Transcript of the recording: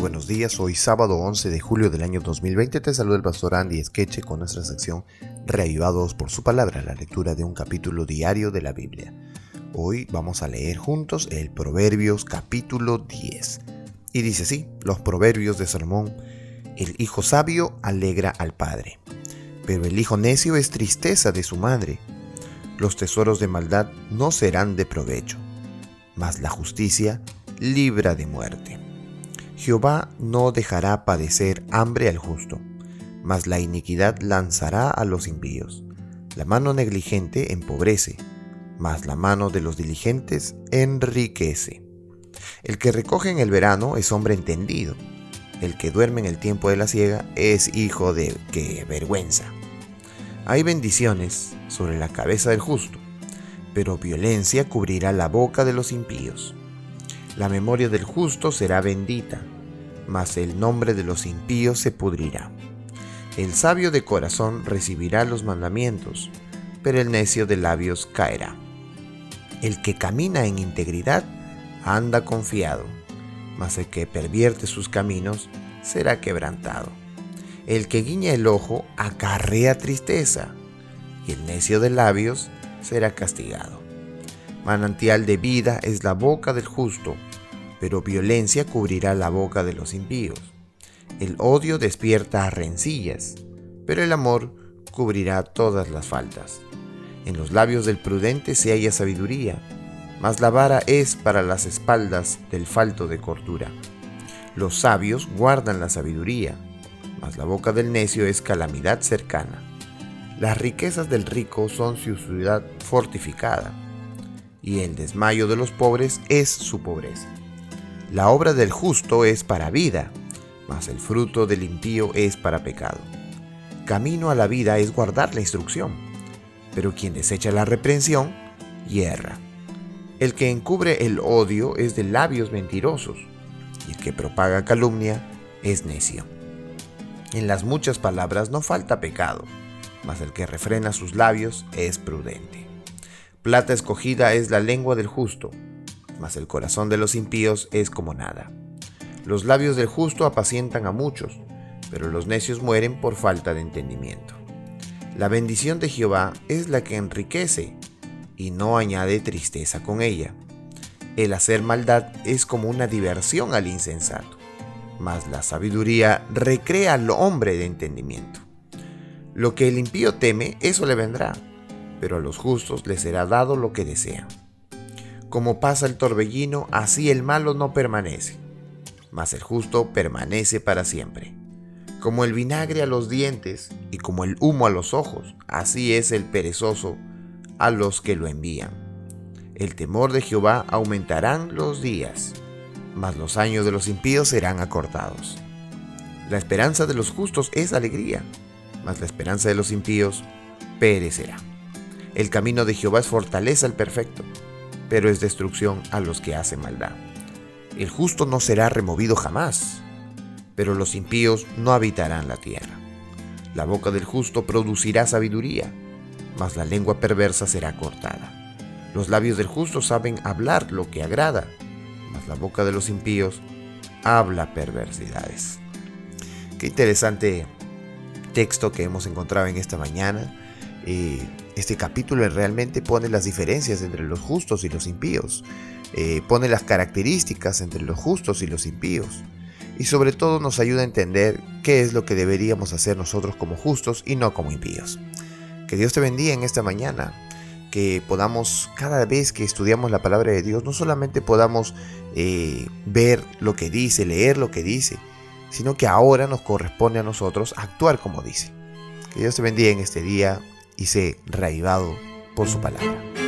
buenos días, hoy sábado 11 de julio del año 2020 te saluda el pastor Andy Esqueche con nuestra sección Reavivados por su palabra, la lectura de un capítulo diario de la Biblia. Hoy vamos a leer juntos el Proverbios capítulo 10. Y dice así, los Proverbios de Salomón, el hijo sabio alegra al padre, pero el hijo necio es tristeza de su madre. Los tesoros de maldad no serán de provecho, mas la justicia libra de muerte. Jehová no dejará padecer hambre al justo, mas la iniquidad lanzará a los impíos. La mano negligente empobrece, mas la mano de los diligentes enriquece. El que recoge en el verano es hombre entendido. El que duerme en el tiempo de la siega es hijo de que vergüenza. Hay bendiciones sobre la cabeza del justo, pero violencia cubrirá la boca de los impíos. La memoria del justo será bendita, mas el nombre de los impíos se pudrirá. El sabio de corazón recibirá los mandamientos, pero el necio de labios caerá. El que camina en integridad anda confiado, mas el que pervierte sus caminos será quebrantado. El que guiña el ojo acarrea tristeza, y el necio de labios será castigado. Manantial de vida es la boca del justo, pero violencia cubrirá la boca de los impíos. El odio despierta rencillas, pero el amor cubrirá todas las faltas. En los labios del prudente se halla sabiduría, mas la vara es para las espaldas del falto de cordura. Los sabios guardan la sabiduría, mas la boca del necio es calamidad cercana. Las riquezas del rico son su ciudad fortificada, y el desmayo de los pobres es su pobreza. La obra del justo es para vida, mas el fruto del impío es para pecado. Camino a la vida es guardar la instrucción, pero quien desecha la reprensión, hierra. El que encubre el odio es de labios mentirosos, y el que propaga calumnia es necio. En las muchas palabras no falta pecado, mas el que refrena sus labios es prudente. Plata escogida es la lengua del justo, mas el corazón de los impíos es como nada. Los labios del justo apacientan a muchos, pero los necios mueren por falta de entendimiento. La bendición de Jehová es la que enriquece y no añade tristeza con ella. El hacer maldad es como una diversión al insensato, mas la sabiduría recrea al hombre de entendimiento. Lo que el impío teme, eso le vendrá, pero a los justos les será dado lo que desean. Como pasa el torbellino, así el malo no permanece, mas el justo permanece para siempre. Como el vinagre a los dientes y como el humo a los ojos, así es el perezoso a los que lo envían. El temor de Jehová aumentarán los días, mas los años de los impíos serán acortados. La esperanza de los justos es alegría, mas la esperanza de los impíos perecerá. El camino de Jehová es fortaleza al perfecto, pero es destrucción a los que hacen maldad. El justo no será removido jamás, pero los impíos no habitarán la tierra. La boca del justo producirá sabiduría, mas la lengua perversa será cortada. Los labios del justo saben hablar lo que agrada, mas la boca de los impíos habla perversidades. Qué interesante texto que hemos encontrado en esta mañana. Eh, este capítulo realmente pone las diferencias entre los justos y los impíos. Eh, pone las características entre los justos y los impíos. Y sobre todo nos ayuda a entender qué es lo que deberíamos hacer nosotros como justos y no como impíos. Que Dios te bendiga en esta mañana. Que podamos, cada vez que estudiamos la palabra de Dios, no solamente podamos eh, ver lo que dice, leer lo que dice, sino que ahora nos corresponde a nosotros actuar como dice. Que Dios te bendiga en este día y sé reavivado por su palabra.